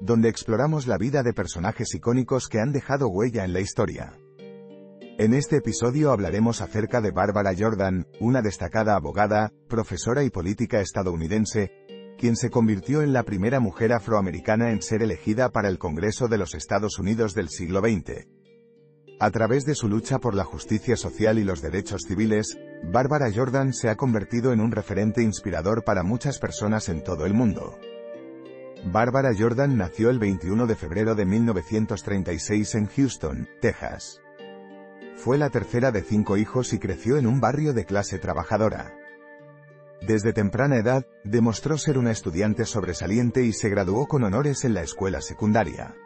donde exploramos la vida de personajes icónicos que han dejado huella en la historia. En este episodio hablaremos acerca de Barbara Jordan, una destacada abogada, profesora y política estadounidense, quien se convirtió en la primera mujer afroamericana en ser elegida para el Congreso de los Estados Unidos del siglo XX. A través de su lucha por la justicia social y los derechos civiles, Barbara Jordan se ha convertido en un referente inspirador para muchas personas en todo el mundo. Barbara Jordan nació el 21 de febrero de 1936 en Houston, Texas. Fue la tercera de cinco hijos y creció en un barrio de clase trabajadora. Desde temprana edad, demostró ser una estudiante sobresaliente y se graduó con honores en la escuela secundaria.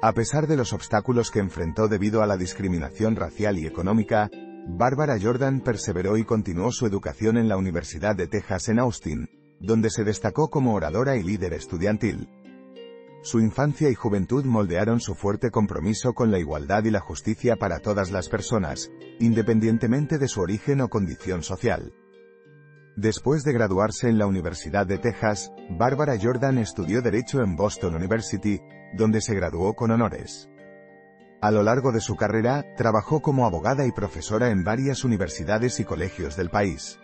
A pesar de los obstáculos que enfrentó debido a la discriminación racial y económica, Barbara Jordan perseveró y continuó su educación en la Universidad de Texas en Austin, donde se destacó como oradora y líder estudiantil. Su infancia y juventud moldearon su fuerte compromiso con la igualdad y la justicia para todas las personas, independientemente de su origen o condición social. Después de graduarse en la Universidad de Texas, Barbara Jordan estudió Derecho en Boston University, donde se graduó con honores. A lo largo de su carrera, trabajó como abogada y profesora en varias universidades y colegios del país.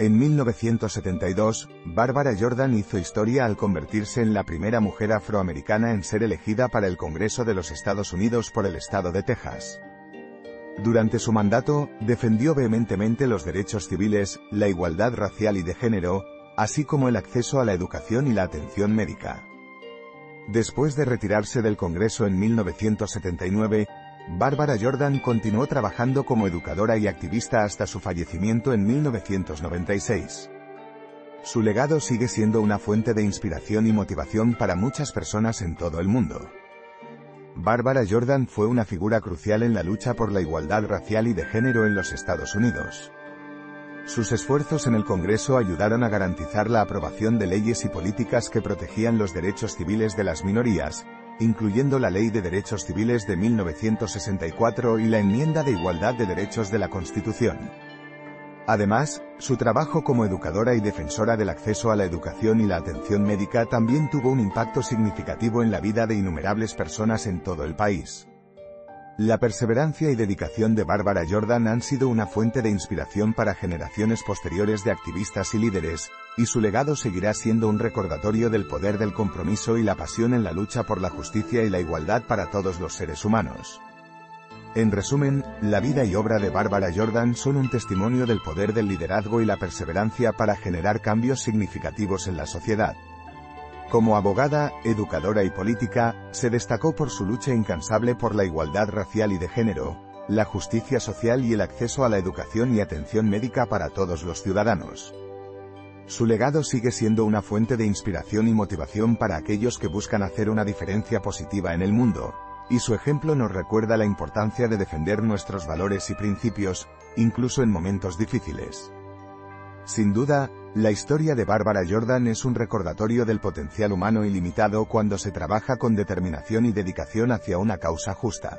En 1972, Barbara Jordan hizo historia al convertirse en la primera mujer afroamericana en ser elegida para el Congreso de los Estados Unidos por el estado de Texas. Durante su mandato, defendió vehementemente los derechos civiles, la igualdad racial y de género, así como el acceso a la educación y la atención médica. Después de retirarse del Congreso en 1979, Barbara Jordan continuó trabajando como educadora y activista hasta su fallecimiento en 1996. Su legado sigue siendo una fuente de inspiración y motivación para muchas personas en todo el mundo. Barbara Jordan fue una figura crucial en la lucha por la igualdad racial y de género en los Estados Unidos. Sus esfuerzos en el Congreso ayudaron a garantizar la aprobación de leyes y políticas que protegían los derechos civiles de las minorías, incluyendo la Ley de Derechos Civiles de 1964 y la Enmienda de Igualdad de Derechos de la Constitución. Además, su trabajo como educadora y defensora del acceso a la educación y la atención médica también tuvo un impacto significativo en la vida de innumerables personas en todo el país. La perseverancia y dedicación de Barbara Jordan han sido una fuente de inspiración para generaciones posteriores de activistas y líderes, y su legado seguirá siendo un recordatorio del poder del compromiso y la pasión en la lucha por la justicia y la igualdad para todos los seres humanos. En resumen, la vida y obra de Barbara Jordan son un testimonio del poder del liderazgo y la perseverancia para generar cambios significativos en la sociedad. Como abogada, educadora y política, se destacó por su lucha incansable por la igualdad racial y de género, la justicia social y el acceso a la educación y atención médica para todos los ciudadanos. Su legado sigue siendo una fuente de inspiración y motivación para aquellos que buscan hacer una diferencia positiva en el mundo, y su ejemplo nos recuerda la importancia de defender nuestros valores y principios, incluso en momentos difíciles. Sin duda, la historia de Barbara Jordan es un recordatorio del potencial humano ilimitado cuando se trabaja con determinación y dedicación hacia una causa justa.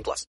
18 plus.